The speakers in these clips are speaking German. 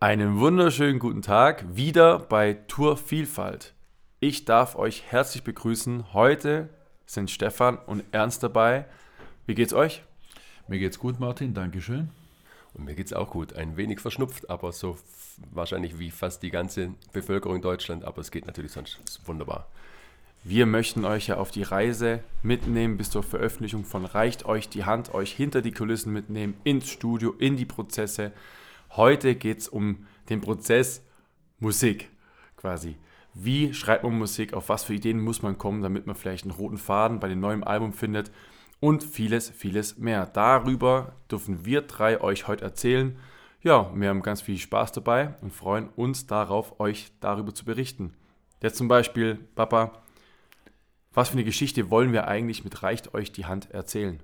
Einen wunderschönen guten Tag wieder bei Tour Vielfalt. Ich darf euch herzlich begrüßen. Heute sind Stefan und Ernst dabei. Wie geht's euch? Mir geht's gut, Martin, Dankeschön. Und mir geht's auch gut. Ein wenig verschnupft, aber so wahrscheinlich wie fast die ganze Bevölkerung in Deutschland. Aber es geht natürlich sonst wunderbar. Wir möchten euch ja auf die Reise mitnehmen bis zur Veröffentlichung von Reicht euch die Hand, euch hinter die Kulissen mitnehmen, ins Studio, in die Prozesse. Heute geht es um den Prozess Musik quasi. Wie schreibt man Musik, auf was für Ideen muss man kommen, damit man vielleicht einen roten Faden bei dem neuen Album findet und vieles, vieles mehr. Darüber dürfen wir drei euch heute erzählen. Ja, wir haben ganz viel Spaß dabei und freuen uns darauf, euch darüber zu berichten. Jetzt zum Beispiel, Papa, was für eine Geschichte wollen wir eigentlich mit Reicht euch die Hand erzählen?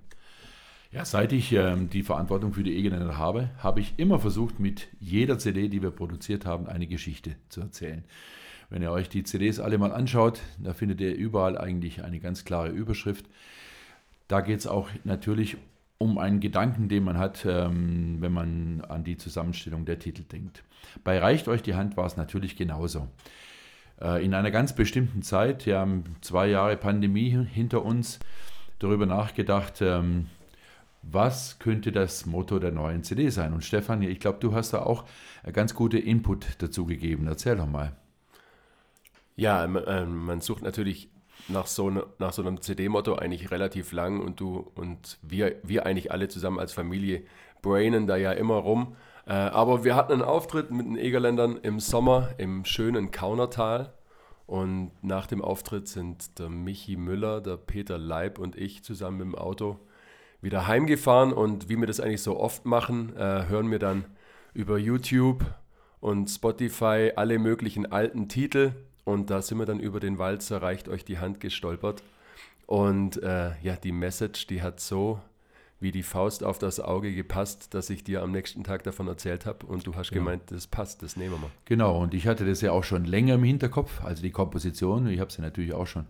Ja, seit ich ähm, die Verantwortung für die Egeländer habe, habe ich immer versucht, mit jeder CD, die wir produziert haben, eine Geschichte zu erzählen. Wenn ihr euch die CDs alle mal anschaut, da findet ihr überall eigentlich eine ganz klare Überschrift. Da geht es auch natürlich um einen Gedanken, den man hat, ähm, wenn man an die Zusammenstellung der Titel denkt. Bei Reicht euch die Hand war es natürlich genauso. Äh, in einer ganz bestimmten Zeit, wir haben zwei Jahre Pandemie hinter uns, darüber nachgedacht, ähm, was könnte das Motto der neuen CD sein? Und Stefan, ich glaube, du hast da auch ganz gute Input dazu gegeben. Erzähl doch mal. Ja, ähm, man sucht natürlich nach so, ne, nach so einem CD-Motto eigentlich relativ lang und du und wir, wir eigentlich alle zusammen als Familie brainen da ja immer rum. Äh, aber wir hatten einen Auftritt mit den Egerländern im Sommer im schönen Kaunertal. Und nach dem Auftritt sind der Michi Müller, der Peter Leib und ich zusammen im Auto wieder heimgefahren. Und wie wir das eigentlich so oft machen, äh, hören wir dann über YouTube und Spotify alle möglichen alten Titel. Und da sind wir dann über den Walzer reicht euch die Hand gestolpert. Und äh, ja, die Message, die hat so wie die Faust auf das Auge gepasst, dass ich dir am nächsten Tag davon erzählt habe und du hast ja. gemeint, das passt, das nehmen wir mal. Genau, und ich hatte das ja auch schon länger im Hinterkopf, also die Komposition, ich habe sie natürlich auch schon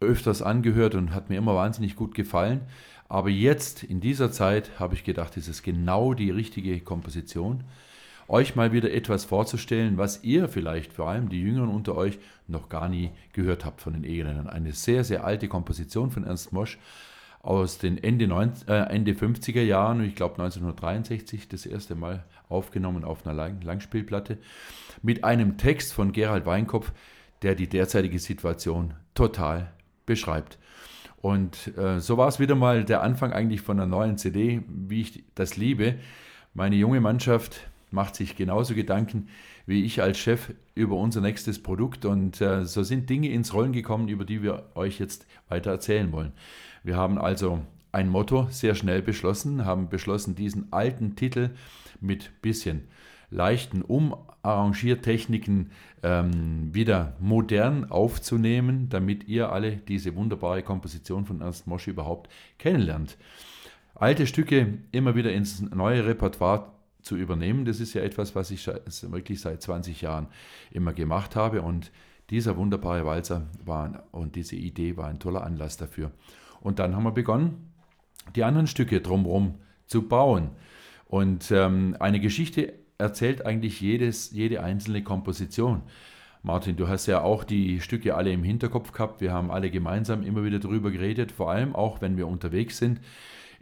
öfters angehört und hat mir immer wahnsinnig gut gefallen. Aber jetzt, in dieser Zeit, habe ich gedacht, es ist genau die richtige Komposition, euch mal wieder etwas vorzustellen, was ihr vielleicht, vor allem die Jüngeren unter euch, noch gar nie gehört habt von den Eheländern. Eine sehr, sehr alte Komposition von Ernst Mosch, aus den Ende, 90, äh, Ende 50er Jahren, ich glaube 1963, das erste Mal aufgenommen auf einer Lang Langspielplatte, mit einem Text von Gerald Weinkopf, der die derzeitige Situation total beschreibt. Und äh, so war es wieder mal der Anfang eigentlich von einer neuen CD, wie ich das liebe. Meine junge Mannschaft macht sich genauso Gedanken wie ich als Chef über unser nächstes Produkt und äh, so sind Dinge ins Rollen gekommen, über die wir euch jetzt weiter erzählen wollen. Wir haben also ein Motto sehr schnell beschlossen, haben beschlossen, diesen alten Titel mit bisschen leichten Umarrangiertechniken ähm, wieder modern aufzunehmen, damit ihr alle diese wunderbare Komposition von Ernst Mosch überhaupt kennenlernt. Alte Stücke immer wieder ins neue Repertoire zu übernehmen, das ist ja etwas, was ich wirklich seit 20 Jahren immer gemacht habe und dieser wunderbare Walzer war und diese Idee war ein toller Anlass dafür. Und dann haben wir begonnen, die anderen Stücke drumherum zu bauen. Und ähm, eine Geschichte erzählt eigentlich jedes, jede einzelne Komposition. Martin, du hast ja auch die Stücke alle im Hinterkopf gehabt. Wir haben alle gemeinsam immer wieder darüber geredet, vor allem auch, wenn wir unterwegs sind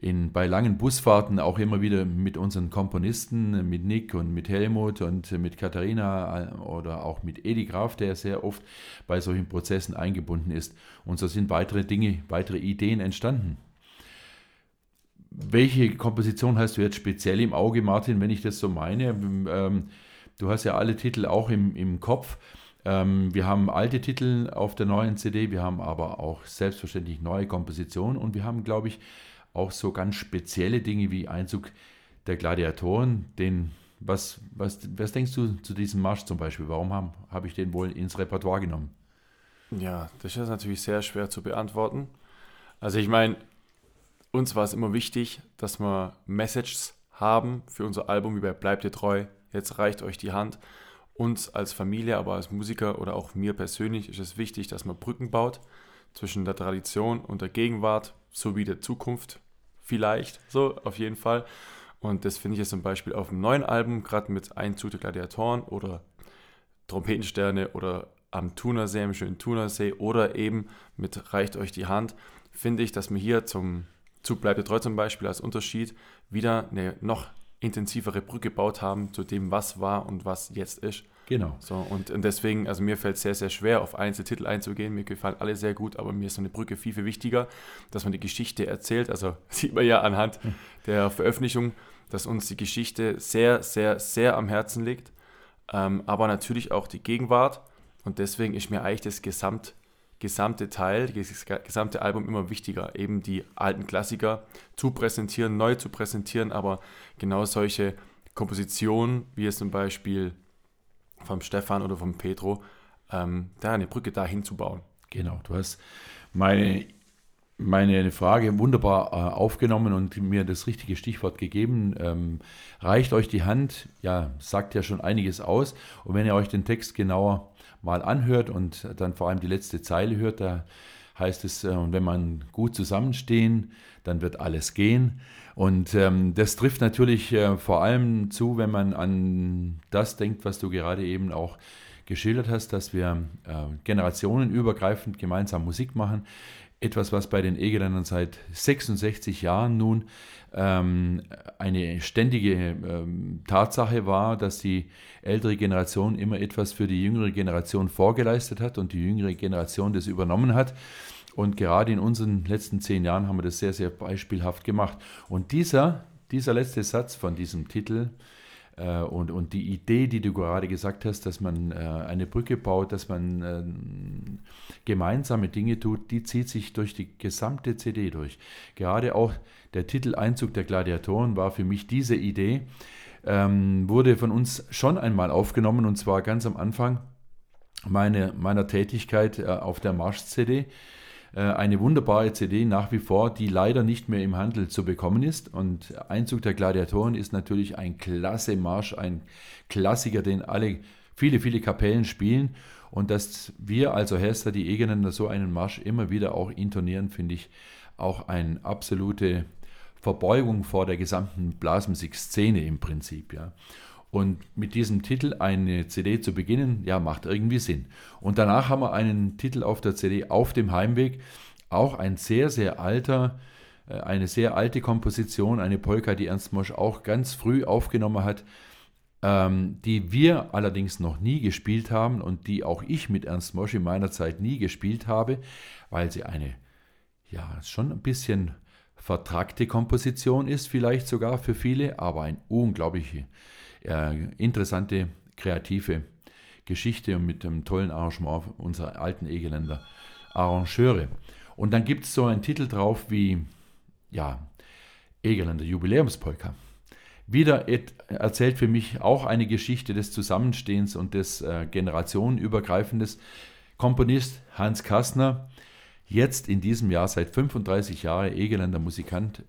in, bei langen Busfahrten auch immer wieder mit unseren Komponisten, mit Nick und mit Helmut und mit Katharina äh, oder auch mit Edi Graf, der sehr oft bei solchen Prozessen eingebunden ist. Und so sind weitere Dinge, weitere Ideen entstanden. Welche Komposition hast du jetzt speziell im Auge, Martin, wenn ich das so meine? Ähm, du hast ja alle Titel auch im, im Kopf. Ähm, wir haben alte Titel auf der neuen CD, wir haben aber auch selbstverständlich neue Kompositionen und wir haben, glaube ich, auch so ganz spezielle Dinge wie Einzug der Gladiatoren, den, was, was, was denkst du zu diesem Marsch zum Beispiel? Warum habe hab ich den wohl ins Repertoire genommen? Ja, das ist natürlich sehr schwer zu beantworten. Also ich meine, uns war es immer wichtig, dass wir Messages haben für unser Album, wie bei Bleibt ihr treu, jetzt reicht euch die Hand. Uns als Familie, aber als Musiker oder auch mir persönlich ist es wichtig, dass man Brücken baut zwischen der Tradition und der Gegenwart sowie der Zukunft vielleicht, so auf jeden Fall. Und das finde ich jetzt zum Beispiel auf dem neuen Album, gerade mit Einzug der Gladiatoren oder Trompetensterne oder am Thunersee, im schönen Thunersee oder eben mit Reicht euch die Hand, finde ich, dass wir hier zum Zug bleibt treu zum Beispiel als Unterschied wieder eine noch intensivere Brücke gebaut haben zu dem, was war und was jetzt ist. Genau. So, und, und deswegen, also mir fällt es sehr, sehr schwer, auf Einzeltitel einzugehen. Mir gefallen alle sehr gut, aber mir ist so eine Brücke viel, viel wichtiger, dass man die Geschichte erzählt. Also sieht man ja anhand der Veröffentlichung, dass uns die Geschichte sehr, sehr, sehr am Herzen liegt. Ähm, aber natürlich auch die Gegenwart. Und deswegen ist mir eigentlich das Gesamt, gesamte Teil, das gesamte Album immer wichtiger, eben die alten Klassiker zu präsentieren, neu zu präsentieren, aber genau solche Kompositionen, wie es zum Beispiel vom Stefan oder vom Petro, ähm, da eine Brücke dahin zu bauen. Genau, du hast meine, meine Frage wunderbar äh, aufgenommen und mir das richtige Stichwort gegeben. Ähm, reicht euch die Hand, ja, sagt ja schon einiges aus. Und wenn ihr euch den Text genauer mal anhört und dann vor allem die letzte Zeile hört, da heißt es, äh, und wenn man gut zusammenstehen, dann wird alles gehen. Und ähm, das trifft natürlich äh, vor allem zu, wenn man an das denkt, was du gerade eben auch geschildert hast, dass wir äh, generationenübergreifend gemeinsam Musik machen. Etwas, was bei den Egeländern seit 66 Jahren nun ähm, eine ständige ähm, Tatsache war, dass die ältere Generation immer etwas für die jüngere Generation vorgeleistet hat und die jüngere Generation das übernommen hat. Und gerade in unseren letzten zehn Jahren haben wir das sehr, sehr beispielhaft gemacht. Und dieser, dieser letzte Satz von diesem Titel äh, und, und die Idee, die du gerade gesagt hast, dass man äh, eine Brücke baut, dass man äh, gemeinsame Dinge tut, die zieht sich durch die gesamte CD durch. Gerade auch der Titel Einzug der Gladiatoren war für mich diese Idee, ähm, wurde von uns schon einmal aufgenommen und zwar ganz am Anfang meine, meiner Tätigkeit äh, auf der Marsch-CD. Äh, eine wunderbare CD nach wie vor, die leider nicht mehr im Handel zu bekommen ist. Und Einzug der Gladiatoren ist natürlich ein klasse Marsch, ein Klassiker, den alle, viele, viele Kapellen spielen. Und dass wir, also Hester, die Egeländer, so einen Marsch immer wieder auch intonieren, finde ich auch eine absolute Verbeugung vor der gesamten Blasmusik-Szene im Prinzip. Ja. Und mit diesem Titel eine CD zu beginnen, ja, macht irgendwie Sinn. Und danach haben wir einen Titel auf der CD auf dem Heimweg, auch ein sehr, sehr alter, äh, eine sehr alte Komposition, eine Polka, die Ernst Mosch auch ganz früh aufgenommen hat, ähm, die wir allerdings noch nie gespielt haben und die auch ich mit Ernst Mosch in meiner Zeit nie gespielt habe, weil sie eine, ja, schon ein bisschen vertrackte Komposition ist, vielleicht sogar für viele, aber ein unglaubliche äh, interessante, kreative Geschichte und mit einem tollen Arrangement unserer alten Egeländer Arrangeure. Und dann gibt es so einen Titel drauf wie, ja, Egeländer Jubiläumspolka. Wieder erzählt für mich auch eine Geschichte des Zusammenstehens und des äh, generationenübergreifendes. Komponist Hans Kastner, jetzt in diesem Jahr seit 35 Jahren Egeländer Musikant,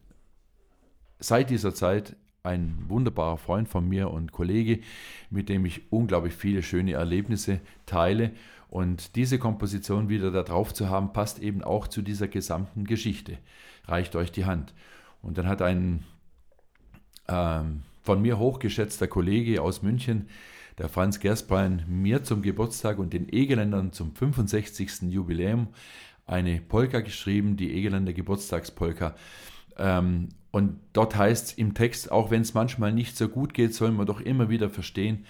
seit dieser Zeit ein wunderbarer Freund von mir und Kollege, mit dem ich unglaublich viele schöne Erlebnisse teile. Und diese Komposition wieder da drauf zu haben, passt eben auch zu dieser gesamten Geschichte. Reicht euch die Hand. Und dann hat ein ähm, von mir hochgeschätzter Kollege aus München, der Franz Gersbein, mir zum Geburtstag und den Egeländern zum 65. Jubiläum eine Polka geschrieben, die Egeländer Geburtstagspolka. Ähm, und dort heißt es im Text, auch wenn es manchmal nicht so gut geht, sollen wir doch immer wieder verstehen,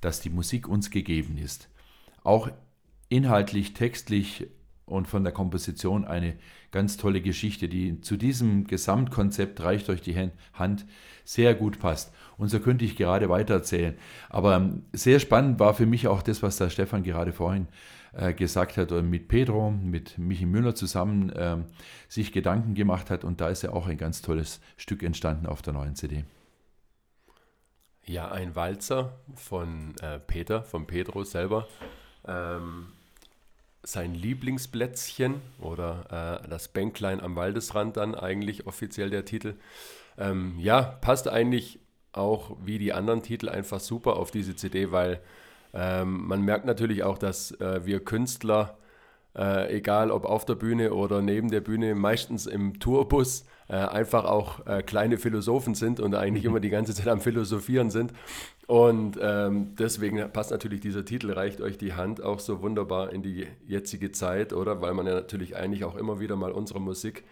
dass die Musik uns gegeben ist. Auch inhaltlich, textlich und von der Komposition eine ganz tolle Geschichte, die zu diesem Gesamtkonzept reicht euch die Hand sehr gut passt. Und so könnte ich gerade weitererzählen. Aber ähm, sehr spannend war für mich auch das, was der Stefan gerade vorhin äh, gesagt hat und mit Pedro, mit Michi Müller zusammen äh, sich Gedanken gemacht hat. Und da ist ja auch ein ganz tolles Stück entstanden auf der neuen CD. Ja, ein Walzer von äh, Peter, von Pedro selber. Ähm, sein Lieblingsplätzchen oder äh, das Bänklein am Waldesrand dann eigentlich offiziell der Titel. Ähm, ja, passt eigentlich auch wie die anderen Titel einfach super auf diese CD, weil ähm, man merkt natürlich auch, dass äh, wir Künstler äh, egal ob auf der Bühne oder neben der Bühne, meistens im Tourbus, äh, einfach auch äh, kleine Philosophen sind und eigentlich immer die ganze Zeit am Philosophieren sind. Und ähm, deswegen passt natürlich dieser Titel, reicht euch die Hand auch so wunderbar in die jetzige Zeit, oder? Weil man ja natürlich eigentlich auch immer wieder mal unsere Musik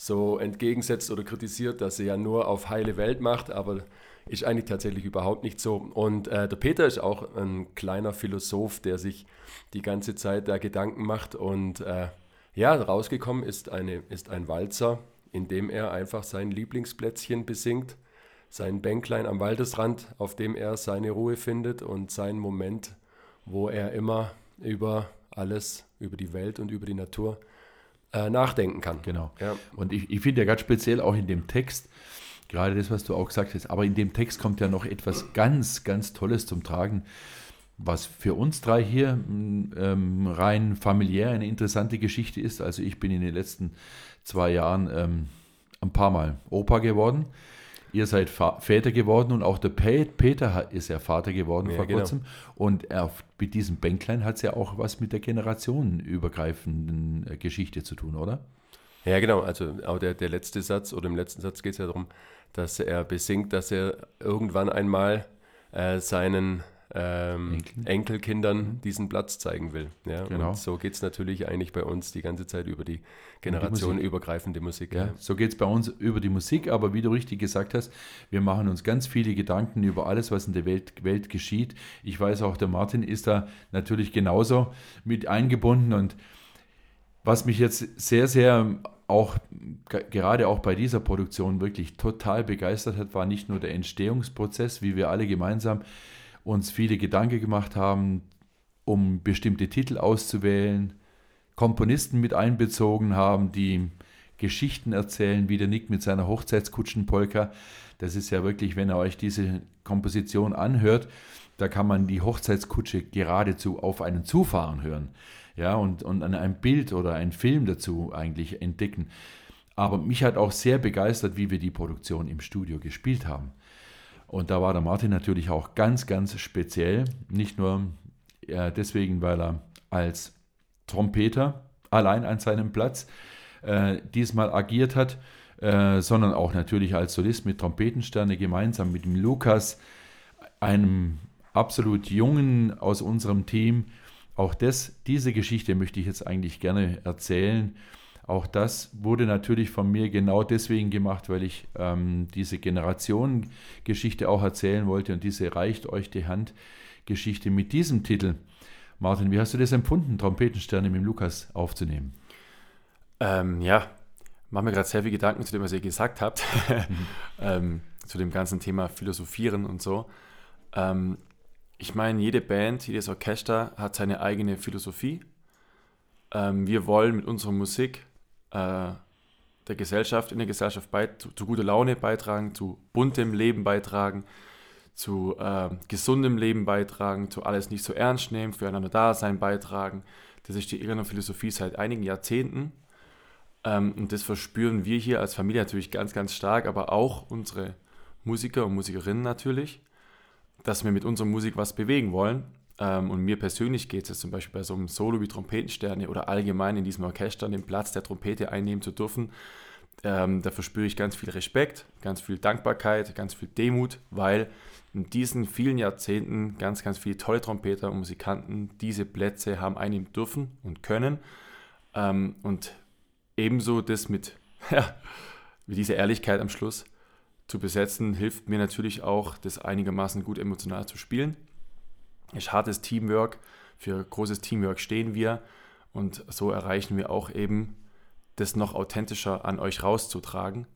so entgegensetzt oder kritisiert, dass sie ja nur auf heile Welt macht, aber ist eigentlich tatsächlich überhaupt nicht so. Und äh, der Peter ist auch ein kleiner Philosoph, der sich die ganze Zeit da Gedanken macht. Und äh, ja, rausgekommen ist, eine, ist ein Walzer, in dem er einfach sein Lieblingsplätzchen besingt, sein Bänklein am Waldesrand, auf dem er seine Ruhe findet und seinen Moment, wo er immer über alles, über die Welt und über die Natur äh, nachdenken kann. Genau. Ja. Und ich, ich finde ja ganz speziell auch in dem Text, gerade das, was du auch gesagt hast, aber in dem Text kommt ja noch etwas ganz, ganz Tolles zum Tragen, was für uns drei hier ähm, rein familiär eine interessante Geschichte ist. Also ich bin in den letzten zwei Jahren ähm, ein paar Mal Opa geworden. Ihr seid Väter geworden und auch der Peter ist ja Vater geworden ja, vor genau. kurzem. Und er, mit diesem Bänklein hat es ja auch was mit der generationenübergreifenden äh, Geschichte zu tun, oder? Ja, genau. Also auch der, der letzte Satz oder im letzten Satz geht es ja darum, dass er besingt, dass er irgendwann einmal äh, seinen ähm, Enkel? Enkelkindern mhm. diesen Platz zeigen will. Ja? Genau. Und so geht es natürlich eigentlich bei uns die ganze Zeit über die generationenübergreifende Musik. Ja, ja. So geht es bei uns über die Musik, aber wie du richtig gesagt hast, wir machen uns ganz viele Gedanken über alles, was in der Welt, Welt geschieht. Ich weiß auch, der Martin ist da natürlich genauso mit eingebunden und was mich jetzt sehr, sehr auch gerade auch bei dieser Produktion wirklich total begeistert hat, war nicht nur der Entstehungsprozess, wie wir alle gemeinsam uns viele Gedanken gemacht haben, um bestimmte Titel auszuwählen, Komponisten mit einbezogen haben, die Geschichten erzählen, wie der Nick mit seiner Hochzeitskutschenpolka. Das ist ja wirklich, wenn ihr euch diese Komposition anhört, da kann man die Hochzeitskutsche geradezu auf einen zufahren hören. Ja, und, und an einem Bild oder einen Film dazu eigentlich entdecken. Aber mich hat auch sehr begeistert, wie wir die Produktion im Studio gespielt haben. Und da war der Martin natürlich auch ganz, ganz speziell. Nicht nur äh, deswegen, weil er als Trompeter allein an seinem Platz äh, diesmal agiert hat, äh, sondern auch natürlich als Solist mit Trompetensterne gemeinsam mit dem Lukas, einem absolut jungen aus unserem Team. Auch das, diese Geschichte möchte ich jetzt eigentlich gerne erzählen. Auch das wurde natürlich von mir genau deswegen gemacht, weil ich ähm, diese Generationengeschichte auch erzählen wollte und diese reicht euch die Hand Geschichte mit diesem Titel. Martin, wie hast du das empfunden, Trompetensterne mit dem Lukas aufzunehmen? Ähm, ja, mache mir gerade sehr viel Gedanken zu dem, was ihr gesagt habt, mhm. ähm, zu dem ganzen Thema Philosophieren und so. Ähm, ich meine, jede Band, jedes Orchester hat seine eigene Philosophie. Ähm, wir wollen mit unserer Musik äh, der Gesellschaft, in der Gesellschaft bei, zu, zu, guter Laune beitragen, zu buntem Leben beitragen, zu äh, gesundem Leben beitragen, zu alles nicht so ernst nehmen, füreinander da sein beitragen. Das ist die Irland Philosophie seit einigen Jahrzehnten. Ähm, und das verspüren wir hier als Familie natürlich ganz, ganz stark, aber auch unsere Musiker und Musikerinnen natürlich, dass wir mit unserer Musik was bewegen wollen ähm, und mir persönlich geht es zum Beispiel bei so einem Solo wie Trompetensterne oder allgemein in diesem Orchester den Platz der Trompete einnehmen zu dürfen. Ähm, da verspüre ich ganz viel Respekt, ganz viel Dankbarkeit, ganz viel Demut, weil in diesen vielen Jahrzehnten ganz, ganz viele tolle Trompeter und Musikanten diese Plätze haben einnehmen dürfen und können. Ähm, und ebenso das mit, ja, mit dieser Ehrlichkeit am Schluss zu besetzen, hilft mir natürlich auch, das einigermaßen gut emotional zu spielen ist hartes Teamwork. Für großes Teamwork stehen wir und so erreichen wir auch eben, das noch authentischer an euch rauszutragen.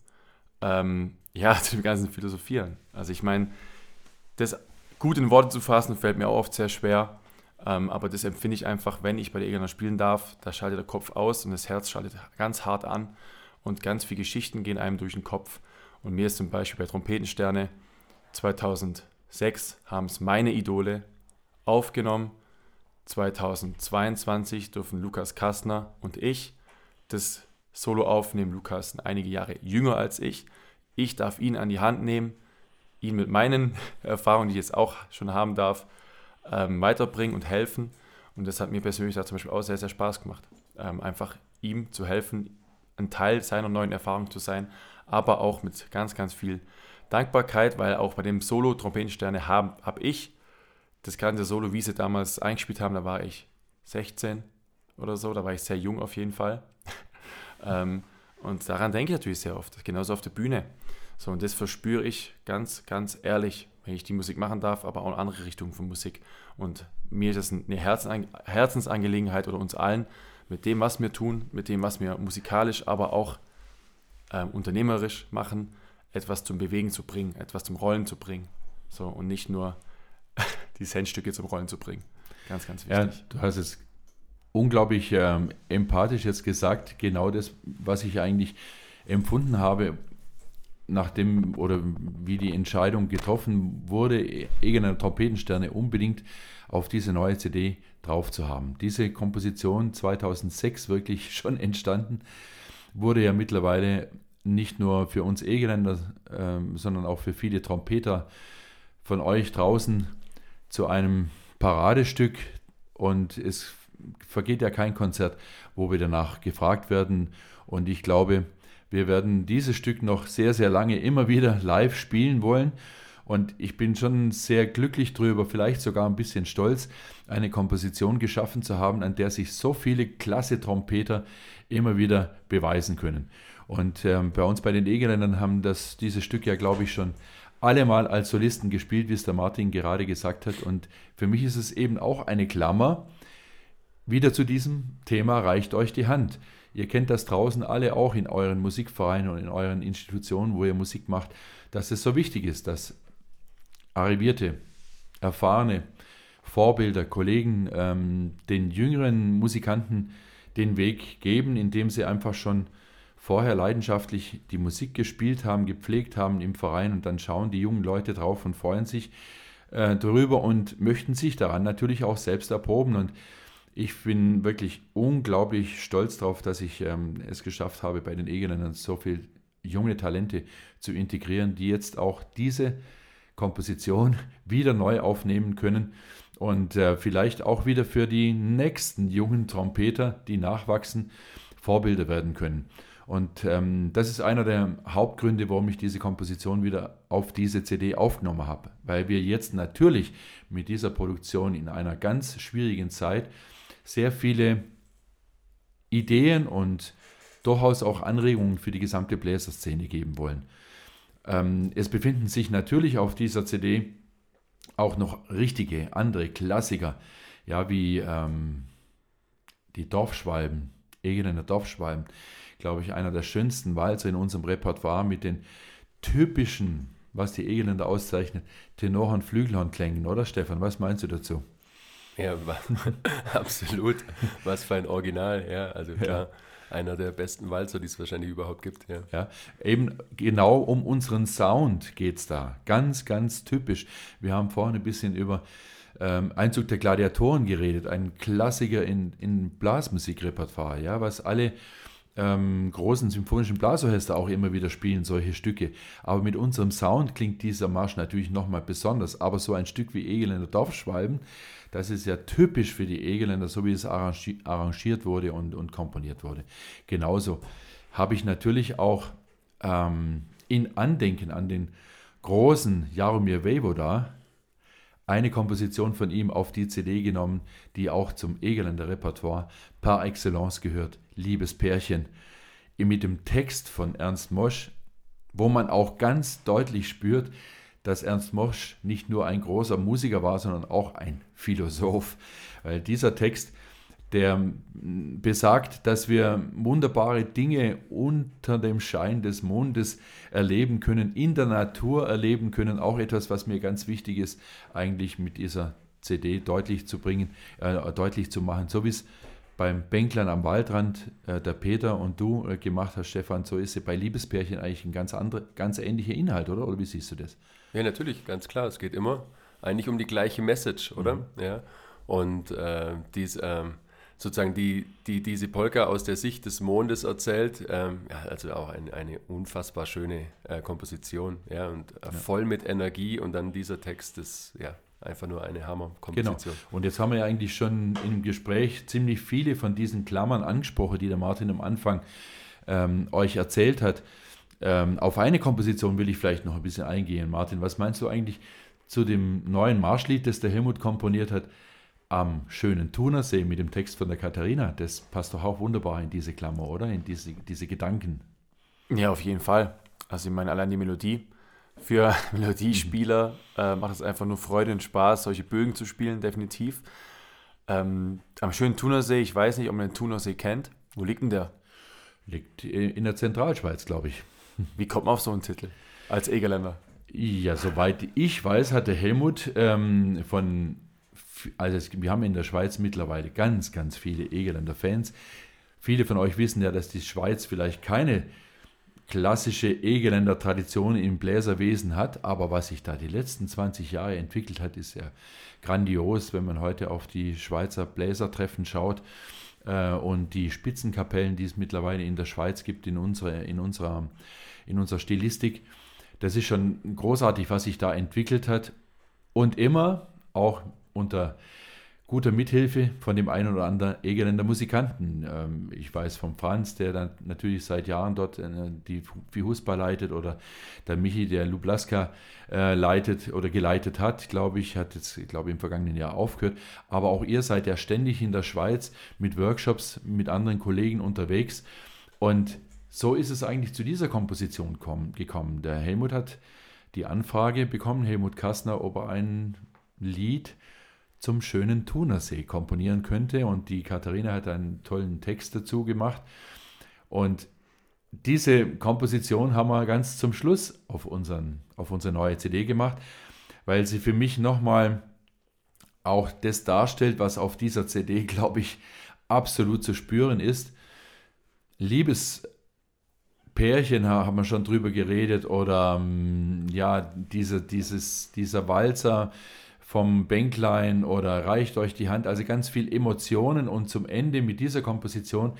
Ähm, ja, zu dem ganzen Philosophieren. Also ich meine, das gut in Worte zu fassen, fällt mir auch oft sehr schwer. Ähm, aber das empfinde ich einfach, wenn ich bei der Egener spielen darf, da schaltet der Kopf aus und das Herz schaltet ganz hart an und ganz viele Geschichten gehen einem durch den Kopf. Und mir ist zum Beispiel bei Trompetensterne 2006 haben es meine Idole aufgenommen. 2022 dürfen Lukas Kastner und ich das Solo aufnehmen. Lukas ist einige Jahre jünger als ich. Ich darf ihn an die Hand nehmen, ihn mit meinen Erfahrungen, die ich jetzt auch schon haben darf, ähm, weiterbringen und helfen. Und das hat mir persönlich da zum Beispiel auch sehr, sehr Spaß gemacht. ähm, einfach ihm zu helfen, ein Teil seiner neuen Erfahrung zu sein, aber auch mit ganz, ganz viel Dankbarkeit, weil auch bei dem Solo-Trompetensterne habe hab ich das ganze Solo, wie sie damals eingespielt haben, da war ich 16 oder so, da war ich sehr jung auf jeden Fall. ähm, und daran denke ich natürlich sehr oft, genauso auf der Bühne. So, und das verspüre ich ganz, ganz ehrlich, wenn ich die Musik machen darf, aber auch in andere Richtungen von Musik. Und mir ist das eine Herzensangelegenheit oder uns allen, mit dem, was wir tun, mit dem, was wir musikalisch, aber auch ähm, unternehmerisch machen, etwas zum Bewegen zu bringen, etwas zum Rollen zu bringen. So, und nicht nur die Centstücke zum Rollen zu bringen. Ganz, ganz wichtig. Ja, du hast es unglaublich ähm, empathisch jetzt gesagt, genau das, was ich eigentlich empfunden habe, nachdem oder wie die Entscheidung getroffen wurde, Egener Trompetensterne unbedingt auf diese neue CD drauf zu haben. Diese Komposition 2006 wirklich schon entstanden, wurde ja mittlerweile nicht nur für uns Egeländer, äh, sondern auch für viele Trompeter von euch draußen zu einem Paradestück und es vergeht ja kein Konzert, wo wir danach gefragt werden und ich glaube, wir werden dieses Stück noch sehr, sehr lange immer wieder live spielen wollen. Und ich bin schon sehr glücklich darüber, vielleicht sogar ein bisschen stolz, eine Komposition geschaffen zu haben, an der sich so viele klasse Trompeter immer wieder beweisen können. Und ähm, bei uns bei den Egeländern haben das, dieses Stück ja, glaube ich, schon alle mal als Solisten gespielt, wie es der Martin gerade gesagt hat. Und für mich ist es eben auch eine Klammer. Wieder zu diesem Thema reicht euch die Hand. Ihr kennt das draußen alle auch in euren Musikvereinen und in euren Institutionen, wo ihr Musik macht, dass es so wichtig ist, dass arrivierte, erfahrene Vorbilder, Kollegen ähm, den jüngeren Musikanten den Weg geben, indem sie einfach schon vorher leidenschaftlich die Musik gespielt haben, gepflegt haben im Verein und dann schauen die jungen Leute drauf und freuen sich äh, darüber und möchten sich daran natürlich auch selbst erproben und ich bin wirklich unglaublich stolz darauf, dass ich ähm, es geschafft habe, bei den Egeländern so viele junge Talente zu integrieren, die jetzt auch diese Komposition wieder neu aufnehmen können und äh, vielleicht auch wieder für die nächsten jungen Trompeter, die nachwachsen, Vorbilder werden können. Und ähm, das ist einer der Hauptgründe, warum ich diese Komposition wieder auf diese CD aufgenommen habe. Weil wir jetzt natürlich mit dieser Produktion in einer ganz schwierigen Zeit sehr viele Ideen und durchaus auch Anregungen für die gesamte Bläserszene geben wollen. Ähm, es befinden sich natürlich auf dieser CD auch noch richtige andere Klassiker, ja, wie ähm, die Dorfschwalben, Egeländer Dorfschwalben, glaube ich, einer der schönsten Walzer in unserem Repertoire mit den typischen, was die Egeländer auszeichnet, Tenor- und Flügelhornklängen, oder Stefan? Was meinst du dazu? Ja, absolut. Was für ein Original, ja. Also klar, ja. einer der besten Walzer, die es wahrscheinlich überhaupt gibt, ja. Ja, eben genau um unseren Sound geht es da. Ganz, ganz typisch. Wir haben vorhin ein bisschen über ähm, Einzug der Gladiatoren geredet, ein Klassiker in, in Blasmusikrepertoire, ja, was alle ähm, großen symphonischen Blasorchester auch immer wieder spielen, solche Stücke. Aber mit unserem Sound klingt dieser Marsch natürlich nochmal besonders. Aber so ein Stück wie Egeländer Dorfschwalben, das ist ja typisch für die Egeländer, so wie es arrangiert wurde und, und komponiert wurde. Genauso habe ich natürlich auch ähm, in Andenken an den großen Jaromir Voivoda eine Komposition von ihm auf die CD genommen, die auch zum Egeländer Repertoire par excellence gehört, Liebes Pärchen, mit dem Text von Ernst Mosch, wo man auch ganz deutlich spürt, dass Ernst Mosch nicht nur ein großer Musiker war, sondern auch ein Philosoph. Weil dieser Text, der besagt, dass wir wunderbare Dinge unter dem Schein des Mondes erleben können, in der Natur erleben können. Auch etwas, was mir ganz wichtig ist, eigentlich mit dieser CD deutlich zu bringen, äh, deutlich zu machen. So wie es beim Bänklern am Waldrand äh, der Peter und du äh, gemacht hast, Stefan, so ist es bei Liebespärchen eigentlich ein ganz, andere, ganz ähnlicher Inhalt, oder? Oder wie siehst du das? Ja, natürlich, ganz klar. Es geht immer eigentlich um die gleiche Message, oder? Mhm. Ja. Und äh, dies, ähm, sozusagen die, die, diese Polka aus der Sicht des Mondes erzählt, ähm, ja, also auch ein, eine unfassbar schöne äh, Komposition, ja, und äh, ja. voll mit Energie und dann dieser Text, das, ja, einfach nur eine Hammer-Komposition. Genau. Und jetzt haben wir ja eigentlich schon im Gespräch ziemlich viele von diesen Klammern angesprochen, die der Martin am Anfang ähm, euch erzählt hat. Ähm, auf eine Komposition will ich vielleicht noch ein bisschen eingehen. Martin, was meinst du eigentlich zu dem neuen Marschlied, das der Helmut komponiert hat? Am schönen Thunersee mit dem Text von der Katharina. Das passt doch auch wunderbar in diese Klammer, oder? In diese, diese Gedanken. Ja, auf jeden Fall. Also ich meine, allein die Melodie. Für Melodiespieler äh, macht es einfach nur Freude und Spaß, solche Bögen zu spielen, definitiv. Ähm, am schönen Thunersee, ich weiß nicht, ob man den Thunersee kennt. Wo liegt denn der? Liegt in der Zentralschweiz, glaube ich. Wie kommt man auf so einen Titel als Egerländer? Ja, soweit ich weiß, hatte Helmut ähm, von, also es, wir haben in der Schweiz mittlerweile ganz, ganz viele Egerländer Fans. Viele von euch wissen ja, dass die Schweiz vielleicht keine klassische Egeländer Tradition im Bläserwesen hat, aber was sich da die letzten 20 Jahre entwickelt hat, ist ja grandios, wenn man heute auf die Schweizer Bläsertreffen schaut äh, und die Spitzenkapellen, die es mittlerweile in der Schweiz gibt, in unserer, in unserer, in unserer Stilistik. Das ist schon großartig, was sich da entwickelt hat und immer auch unter guter Mithilfe von dem einen oder anderen Egerländer Musikanten. Ähm, ich weiß vom Franz, der dann natürlich seit Jahren dort äh, die Fihuspa leitet oder der Michi, der Lublaska äh, leitet oder geleitet hat, glaube ich, hat jetzt, glaube ich, im vergangenen Jahr aufgehört. Aber auch ihr seid ja ständig in der Schweiz mit Workshops, mit anderen Kollegen unterwegs. Und so ist es eigentlich zu dieser Komposition gekommen. Der Helmut hat die Anfrage bekommen, Helmut Kastner, ob er ein Lied zum schönen Thunersee komponieren könnte. Und die Katharina hat einen tollen Text dazu gemacht. Und diese Komposition haben wir ganz zum Schluss auf, unseren, auf unsere neue CD gemacht, weil sie für mich nochmal auch das darstellt, was auf dieser CD, glaube ich, absolut zu spüren ist. Liebespärchen haben wir schon drüber geredet oder ähm, ja, diese, dieses, dieser Walzer vom Bänklein oder reicht euch die Hand, also ganz viel Emotionen und zum Ende mit dieser Komposition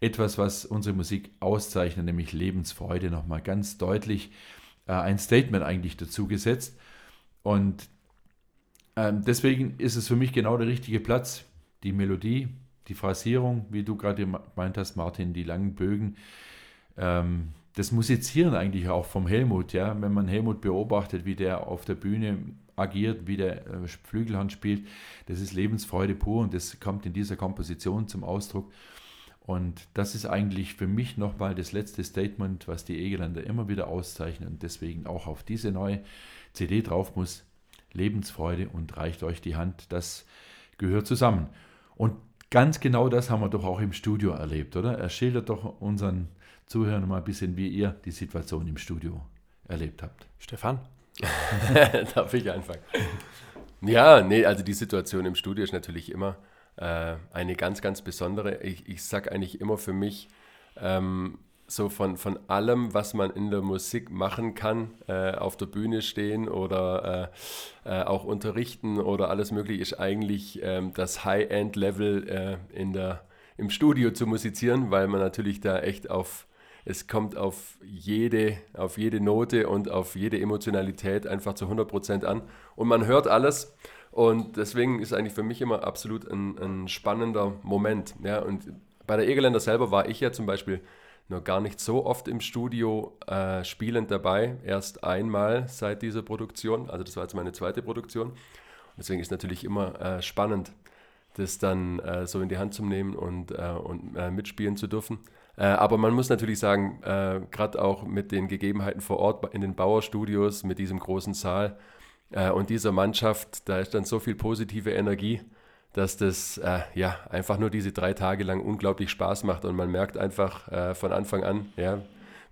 etwas, was unsere Musik auszeichnet, nämlich Lebensfreude nochmal ganz deutlich äh, ein Statement eigentlich dazu gesetzt. Und ähm, deswegen ist es für mich genau der richtige Platz, die Melodie, die Phrasierung, wie du gerade gemeint hast, Martin, die langen Bögen, ähm, das Musizieren eigentlich auch vom Helmut, ja, wenn man Helmut beobachtet, wie der auf der Bühne agiert, wie der äh, Flügelhand spielt. Das ist Lebensfreude pur und das kommt in dieser Komposition zum Ausdruck. Und das ist eigentlich für mich nochmal das letzte Statement, was die Egeländer immer wieder auszeichnen und deswegen auch auf diese neue CD drauf muss. Lebensfreude und reicht euch die Hand, das gehört zusammen. Und ganz genau das haben wir doch auch im Studio erlebt, oder? Er schildert doch unseren Zuhörern mal ein bisschen, wie ihr die Situation im Studio erlebt habt. Stefan? Darf ich anfangen? Ja, nee, also die Situation im Studio ist natürlich immer äh, eine ganz, ganz besondere. Ich, ich sage eigentlich immer für mich, ähm, so von, von allem, was man in der Musik machen kann, äh, auf der Bühne stehen oder äh, äh auch unterrichten oder alles mögliche, ist eigentlich ähm, das High-End-Level äh, in im Studio zu musizieren, weil man natürlich da echt auf es kommt auf jede, auf jede Note und auf jede Emotionalität einfach zu 100% an. Und man hört alles. Und deswegen ist eigentlich für mich immer absolut ein, ein spannender Moment. Ja, und bei der Egerländer selber war ich ja zum Beispiel noch gar nicht so oft im Studio äh, spielend dabei. Erst einmal seit dieser Produktion. Also das war jetzt meine zweite Produktion. Und deswegen ist natürlich immer äh, spannend, das dann äh, so in die Hand zu nehmen und, äh, und äh, mitspielen zu dürfen. Äh, aber man muss natürlich sagen, äh, gerade auch mit den Gegebenheiten vor Ort in den Bauerstudios, mit diesem großen Saal äh, und dieser Mannschaft, da ist dann so viel positive Energie, dass das ja einfach nur diese drei Tage lang unglaublich Spaß macht und man merkt einfach von Anfang an, ja,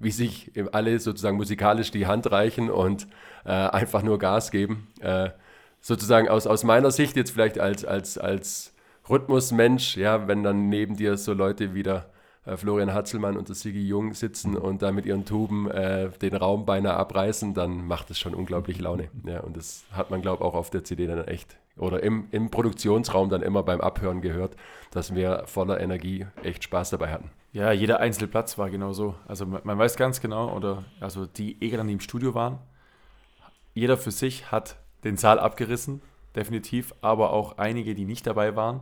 wie sich alle sozusagen musikalisch die Hand reichen und einfach nur Gas geben. sozusagen aus, aus meiner Sicht jetzt vielleicht als, als, als Rhythmusmensch, ja, wenn dann neben dir so Leute wieder äh, Florian Hatzelmann und der Sigi Jung sitzen und da mit ihren Tuben äh, den Raum beinahe abreißen, dann macht es schon unglaublich Laune. Ja, und das hat man, glaube ich, auch auf der CD dann echt oder im, im Produktionsraum dann immer beim Abhören gehört, dass wir voller Energie echt Spaß dabei hatten. Ja, jeder einzelne Platz war genau so. Also man, man weiß ganz genau, oder also die Eger, die im Studio waren, jeder für sich hat den Saal abgerissen definitiv, aber auch einige, die nicht dabei waren,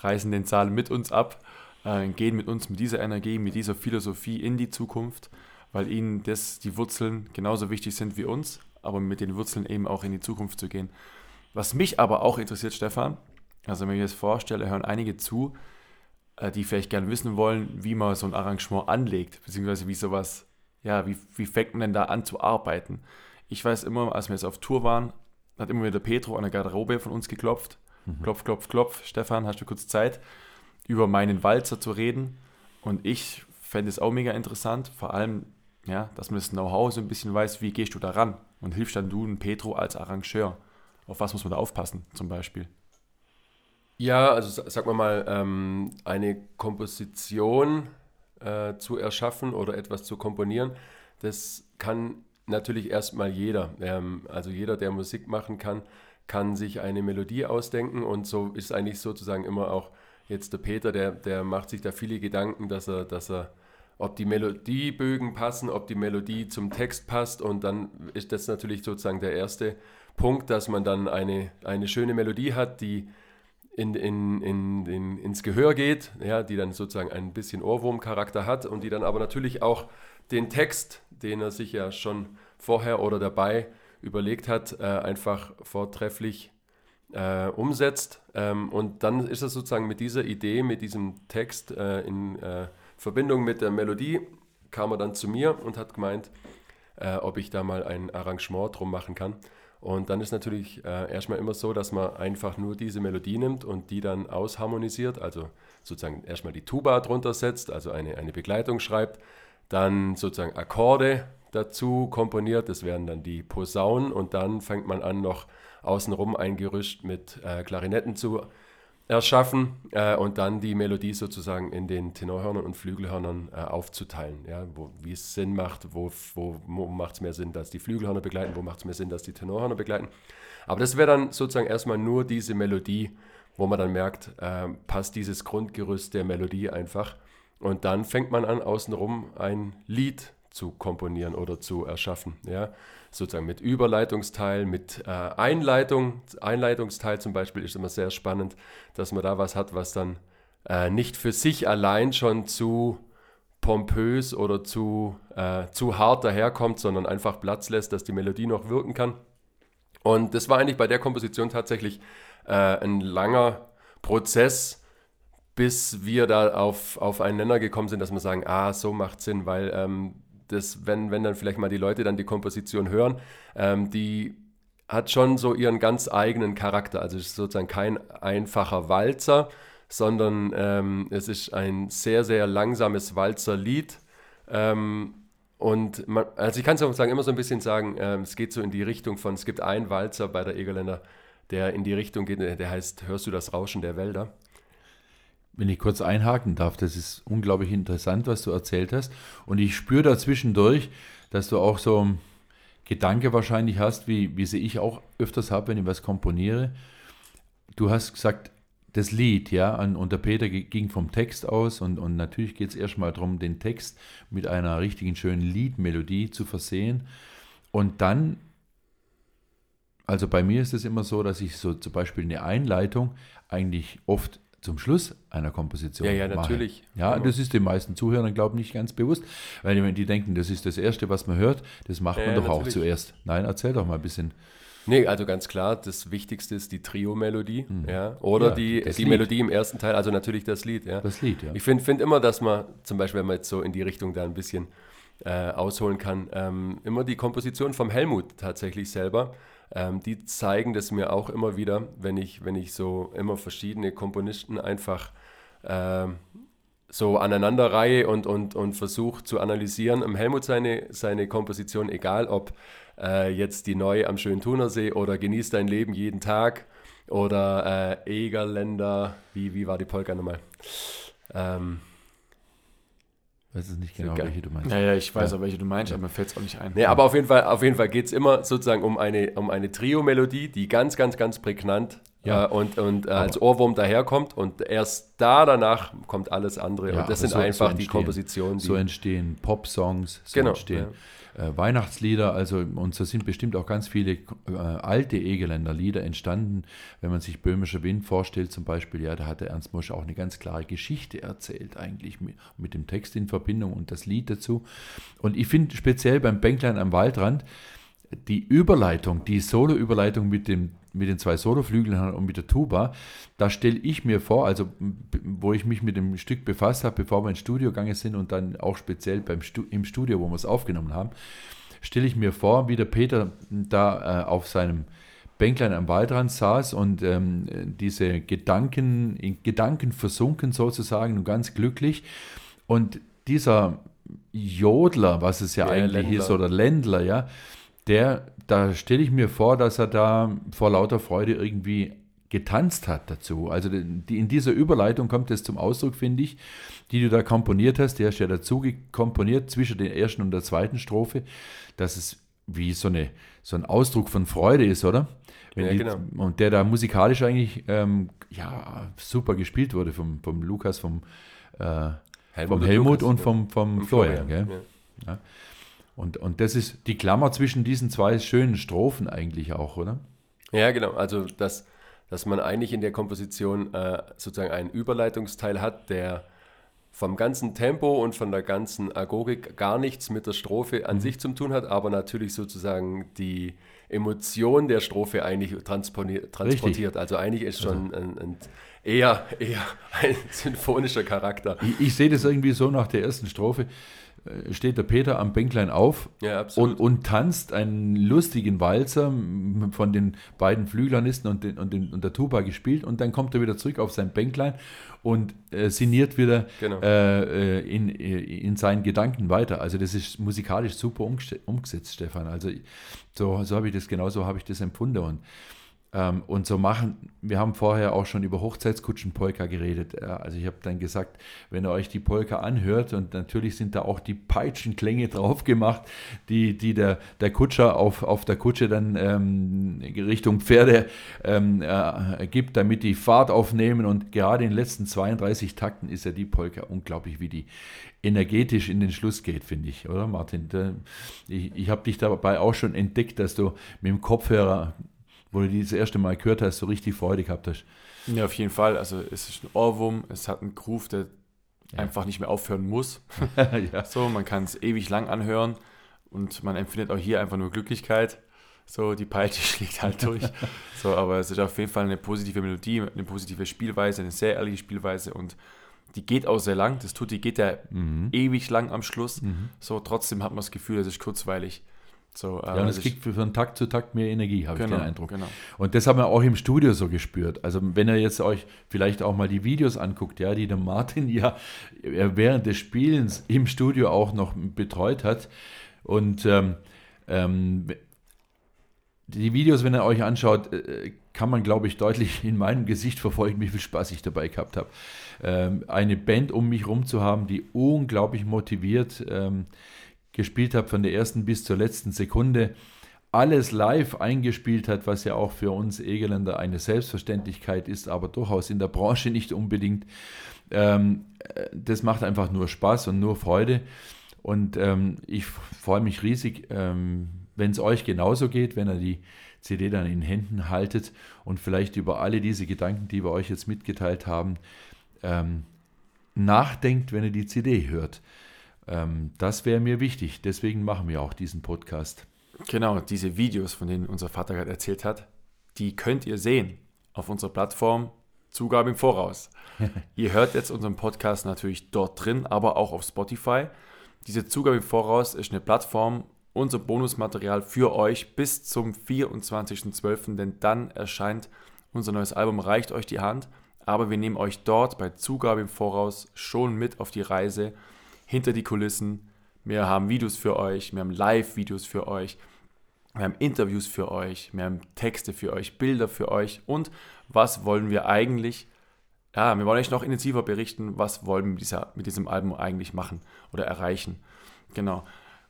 reißen den Saal mit uns ab, äh, gehen mit uns mit dieser Energie, mit dieser Philosophie in die Zukunft, weil ihnen das, die Wurzeln genauso wichtig sind wie uns, aber mit den Wurzeln eben auch in die Zukunft zu gehen. Was mich aber auch interessiert, Stefan, also wenn ich mir das vorstelle, hören einige zu, äh, die vielleicht gerne wissen wollen, wie man so ein Arrangement anlegt, beziehungsweise wie sowas, ja, wie, wie fängt man denn da an zu arbeiten? Ich weiß immer, als wir jetzt auf Tour waren, hat immer wieder Petro an der Garderobe von uns geklopft. Mhm. Klopf, klopf, klopf. Stefan, hast du kurz Zeit, über meinen Walzer zu reden? Und ich fände es auch mega interessant, vor allem, ja, dass man das Know-how so ein bisschen weiß, wie gehst du da ran? Und hilfst dann du und Petro als Arrangeur? Auf was muss man da aufpassen, zum Beispiel? Ja, also sag mal mal, ähm, eine Komposition äh, zu erschaffen oder etwas zu komponieren, das kann natürlich erstmal jeder. Ähm, also jeder, der Musik machen kann, kann sich eine Melodie ausdenken und so ist eigentlich sozusagen immer auch jetzt der Peter, der, der macht sich da viele Gedanken, dass er, dass er, ob die Melodiebögen passen, ob die Melodie zum Text passt und dann ist das natürlich sozusagen der erste Punkt, dass man dann eine, eine schöne Melodie hat, die in, in, in, in, ins Gehör geht, ja, die dann sozusagen ein bisschen Ohrwurmcharakter hat und die dann aber natürlich auch den Text, den er sich ja schon vorher oder dabei überlegt hat, äh, einfach vortrefflich äh, umsetzt. Ähm, und dann ist es sozusagen mit dieser Idee, mit diesem Text äh, in äh, Verbindung mit der Melodie, kam er dann zu mir und hat gemeint, äh, ob ich da mal ein Arrangement drum machen kann. Und dann ist natürlich äh, erstmal immer so, dass man einfach nur diese Melodie nimmt und die dann ausharmonisiert, also sozusagen erstmal die Tuba drunter setzt, also eine, eine Begleitung schreibt, dann sozusagen Akkorde dazu komponiert, das wären dann die Posaunen und dann fängt man an, noch außenrum ein Gerüst mit äh, Klarinetten zu erschaffen äh, und dann die Melodie sozusagen in den Tenorhörnern und Flügelhörnern äh, aufzuteilen, ja, wie es Sinn macht, wo, wo, wo macht es mehr Sinn, dass die Flügelhörner begleiten, wo macht es mehr Sinn, dass die Tenorhörner begleiten. Aber das wäre dann sozusagen erstmal nur diese Melodie, wo man dann merkt, äh, passt dieses Grundgerüst der Melodie einfach. Und dann fängt man an, außenrum ein Lied zu komponieren oder zu erschaffen. Ja? Sozusagen mit Überleitungsteil, mit äh, Einleitung. Einleitungsteil zum Beispiel ist immer sehr spannend, dass man da was hat, was dann äh, nicht für sich allein schon zu pompös oder zu, äh, zu hart daherkommt, sondern einfach Platz lässt, dass die Melodie noch wirken kann. Und das war eigentlich bei der Komposition tatsächlich äh, ein langer Prozess, bis wir da auf, auf einen Nenner gekommen sind, dass wir sagen, ah, so macht Sinn, weil ähm, das, wenn, wenn dann vielleicht mal die Leute dann die Komposition hören, ähm, die hat schon so ihren ganz eigenen Charakter. Also es ist sozusagen kein einfacher Walzer, sondern ähm, es ist ein sehr, sehr langsames Walzerlied. Ähm, und man, also ich kann es auch sagen, immer so ein bisschen sagen, ähm, es geht so in die Richtung von, es gibt einen Walzer bei der Egerländer, der in die Richtung geht, der heißt, hörst du das Rauschen der Wälder? Wenn ich kurz einhaken darf, das ist unglaublich interessant, was du erzählt hast. Und ich spüre da zwischendurch, dass du auch so einen Gedanke wahrscheinlich hast, wie, wie sie ich auch öfters habe, wenn ich was komponiere. Du hast gesagt, das Lied, ja, und der Peter ging vom Text aus und, und natürlich geht es erstmal darum, den Text mit einer richtigen schönen Liedmelodie zu versehen. Und dann, also bei mir ist es immer so, dass ich so zum Beispiel eine Einleitung eigentlich oft zum Schluss einer Komposition. Ja, ja, natürlich. Mache. Ja, genau. das ist den meisten Zuhörern, glaube ich, nicht ganz bewusst, weil die denken, das ist das Erste, was man hört, das macht man ja, doch natürlich. auch zuerst. Nein, erzähl doch mal ein bisschen. Nee, also ganz klar, das Wichtigste ist die Trio-Melodie, mhm. ja, oder ja, die, die Melodie im ersten Teil, also natürlich das Lied, ja. Das Lied, ja. Ich finde find immer, dass man, zum Beispiel, wenn man jetzt so in die Richtung da ein bisschen äh, ausholen kann, ähm, immer die Komposition vom Helmut tatsächlich selber, ähm, die zeigen das mir auch immer wieder, wenn ich, wenn ich so immer verschiedene Komponisten einfach äh, so aneinanderreihe und, und, und versuche zu analysieren. Helmut seine, seine Komposition, egal ob äh, jetzt die neue am schönen Thunersee oder Genieß dein Leben jeden Tag oder äh, Egerländer, wie, wie war die Polka nochmal? Ähm, weiß es nicht genau, welche du meinst. Ja, ja, ich weiß ja. auch, welche du meinst, aber mir fällt es auch nicht ein. Nee, aber auf jeden Fall, auf jeden Fall geht es immer sozusagen um eine, um eine Trio-Melodie, die ganz, ganz, ganz prägnant Ja. äh, und, und äh, als Ohrwurm daherkommt und erst da danach kommt alles andere. Ja, und das sind so- einfach so die Kompositionen, die So entstehen Pop-Songs, so Genau, entstehen äh, Weihnachtslieder, also und so sind bestimmt auch ganz viele äh, alte Egeländer Lieder entstanden. Wenn man sich Böhmischer Wind vorstellt zum Beispiel, ja, da hat der Ernst Mosch auch eine ganz klare Geschichte erzählt eigentlich mit, mit dem Text in Verbindung und das Lied dazu. Und ich finde speziell beim Bänklein am Waldrand, die Überleitung, die Solo-Überleitung mit, dem, mit den zwei Soloflügeln und mit der Tuba, da stelle ich mir vor, also wo ich mich mit dem Stück befasst habe, bevor wir ins Studio gegangen sind und dann auch speziell beim Stu im Studio, wo wir es aufgenommen haben, stelle ich mir vor, wie der Peter da äh, auf seinem Bänklein am Waldrand saß und ähm, diese Gedanken, in Gedanken versunken sozusagen und ganz glücklich. Und dieser Jodler, was es ja, Ja, eigentlich Ländler. ist, oder Ländler, ja, der, da stelle ich mir vor, dass er da vor lauter Freude irgendwie getanzt hat dazu. Also die, in dieser Überleitung kommt es zum Ausdruck, finde ich, die du da komponiert hast. Die hast du ja dazu komponiert zwischen der ersten und der zweiten Strophe, dass es wie so, eine, so ein Ausdruck von Freude ist, oder? Ja, die, genau. Und der da musikalisch eigentlich ähm, ja, super gespielt wurde vom, vom Lukas, vom, äh, vom und Helmut Lukas, und ja. vom, vom Und Florian. Gell? ja. Und, und das ist die Klammer zwischen diesen zwei schönen Strophen eigentlich auch, oder? Ja, genau. Also, dass, dass man eigentlich in der Komposition äh, sozusagen einen Überleitungsteil hat, der vom ganzen Tempo und von der ganzen Agogik gar nichts mit der Strophe Mhm. an sich zu tun hat, aber natürlich sozusagen die Emotion der Strophe eigentlich transportiert. Also eigentlich ist schon ein, ein eher, eher ein symphonischer Charakter. Ich, ich sehe das irgendwie so nach der ersten Strophe. Steht der Peter am Bänklein auf Ja, und, und tanzt einen lustigen Walzer von den beiden Flügelhornisten und, den, und, den, und der Tuba gespielt und dann kommt er wieder zurück auf sein Bänklein und äh, sinniert wieder Genau. äh, äh, in, äh, in seinen Gedanken weiter. Also das ist musikalisch super umgesetzt, Stefan. Also so, so habe ich das, genau so habe ich das empfunden und und so machen, wir haben vorher auch schon über Hochzeitskutschen-Polka geredet. Also ich habe dann gesagt, wenn ihr euch die Polka anhört, und natürlich sind da auch die Peitschenklänge drauf gemacht, die, die der, der Kutscher auf, auf der Kutsche dann ähm, Richtung Pferde ähm, äh, gibt, damit die Fahrt aufnehmen. Und gerade in den letzten 32 Takten ist ja die Polka unglaublich, wie die energetisch in den Schluss geht, finde ich, oder Martin? Ich ich habe dich dabei auch schon entdeckt, dass du mit dem Kopfhörer wo du die das erste Mal gehört hast, so richtig Freude gehabt hast. Ja, auf jeden Fall. Also es ist ein Ohrwurm, es hat einen Groove, der Ja. einfach nicht mehr aufhören muss. ja. So, man kann es ewig lang anhören und man empfindet auch hier einfach nur Glücklichkeit. So, die Peitsche schlägt halt durch. So, aber es ist auf jeden Fall eine positive Melodie, eine positive Spielweise, eine sehr ehrliche Spielweise und die geht auch sehr lang. Das tut, die geht ja Mhm. ewig lang am Schluss. So, trotzdem hat man das Gefühl, es ist kurzweilig. So, Ja, und es kriegt von Takt zu Takt mehr Energie, habe genau, ich den Eindruck. Genau. Und das haben wir auch im Studio so gespürt. Also wenn ihr jetzt euch vielleicht auch mal die Videos anguckt, ja, die der Martin ja während des Spielens im Studio auch noch betreut hat. Und ähm, ähm, die Videos, wenn ihr euch anschaut, äh, kann man, glaube ich, deutlich in meinem Gesicht verfolgen, wie viel Spaß ich dabei gehabt habe. Ähm, eine Band um mich rum zu haben, die unglaublich motiviert ähm, gespielt hat, von der ersten bis zur letzten Sekunde, alles live eingespielt hat, was ja auch für uns Egeländer eine Selbstverständlichkeit ist, aber durchaus in der Branche nicht unbedingt. Ähm, äh, das macht einfach nur Spaß und nur Freude. Und ähm, ich freue mich riesig, ähm, wenn es euch genauso geht, wenn ihr die CD dann in Händen haltet und vielleicht über alle diese Gedanken, die wir euch jetzt mitgeteilt haben, nachdenkt, wenn ihr die CD hört. Ähm, das wäre mir wichtig. Deswegen machen wir auch diesen Podcast. Genau, diese Videos, von denen unser Vater gerade erzählt hat, die könnt ihr sehen auf unserer Plattform Zugabe im Voraus. ihr hört jetzt unseren Podcast natürlich dort drin, aber auch auf Spotify. Diese Zugabe im Voraus ist eine Plattform, unser Bonusmaterial für euch bis zum 24.12., denn dann erscheint unser neues Album Reicht euch die Hand. Aber wir nehmen euch dort bei Zugabe im Voraus schon mit auf die Reise hinter die Kulissen. Wir haben Videos für euch, wir haben Live-Videos für euch, wir haben Interviews für euch, wir haben Texte für euch, Bilder für euch und was wollen wir eigentlich, ja, wir wollen euch noch intensiver berichten, was wollen wir mit, dieser, mit diesem Album eigentlich machen oder erreichen. Genau.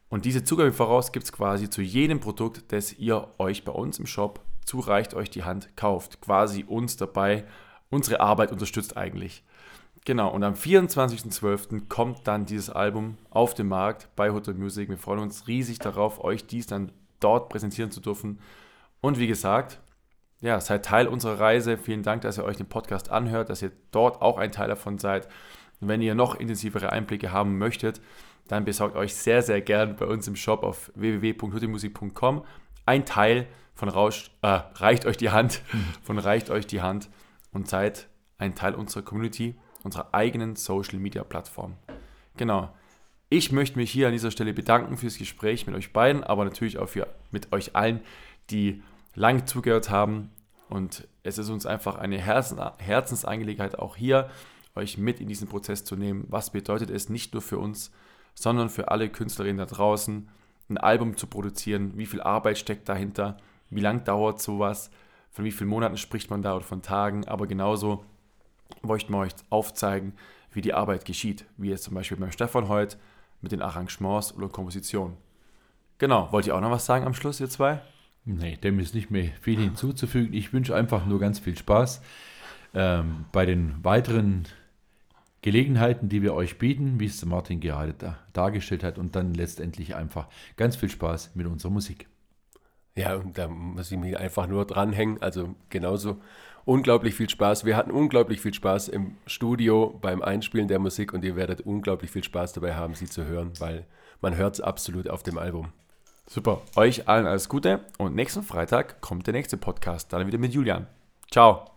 Und diese Zugabe voraus gibt es quasi zu jedem Produkt, das ihr euch bei uns im Shop zu Reicht euch die Hand kauft. Quasi uns dabei, unsere Arbeit unterstützt eigentlich. Genau, und am 24.12. kommt dann dieses Album auf den Markt bei Hotel Music. Wir freuen uns riesig darauf, euch dies dann dort präsentieren zu dürfen. Und wie gesagt, ja, seid Teil unserer Reise. Vielen Dank, dass ihr euch den Podcast anhört, dass ihr dort auch ein Teil davon seid. Und wenn ihr noch intensivere Einblicke haben möchtet, dann besorgt euch sehr, sehr gern bei uns im Shop auf www.huttemusik.com ein Teil von Rausch, äh, Reicht euch die Hand, von Reicht euch die Hand und seid ein Teil unserer Community, unserer eigenen Social Media Plattform. Genau. Ich möchte mich hier an dieser Stelle bedanken fürs Gespräch mit euch beiden, aber natürlich auch für, mit euch allen, die lang zugehört haben. Und es ist uns einfach eine Herzen, Herzensangelegenheit, auch hier euch mit in diesen Prozess zu nehmen. Was bedeutet es nicht nur für uns, sondern für alle Künstlerinnen da draußen, ein Album zu produzieren? Wie viel Arbeit steckt dahinter? Wie lang dauert sowas? Von wie vielen Monaten spricht man da oder von Tagen? Aber genauso möchten wir euch aufzeigen, wie die Arbeit geschieht. Wie jetzt zum Beispiel beim Stefan heute mit den Arrangements oder Kompositionen. Genau, wollt ihr auch noch was sagen am Schluss, ihr zwei? Nee, dem ist nicht mehr viel hinzuzufügen. Ich wünsche einfach nur ganz viel Spaß ähm, bei den weiteren Gelegenheiten, die wir euch bieten, wie es Martin gerade da, dargestellt hat, und dann letztendlich einfach ganz viel Spaß mit unserer Musik. Ja, und da muss ich mich einfach nur dranhängen. Also genauso unglaublich viel Spaß. Wir hatten unglaublich viel Spaß im Studio beim Einspielen der Musik und ihr werdet unglaublich viel Spaß dabei haben, sie zu hören, weil man hört es absolut auf dem Album. Super. Euch allen alles Gute und nächsten Freitag kommt der nächste Podcast, dann wieder mit Julian. Ciao.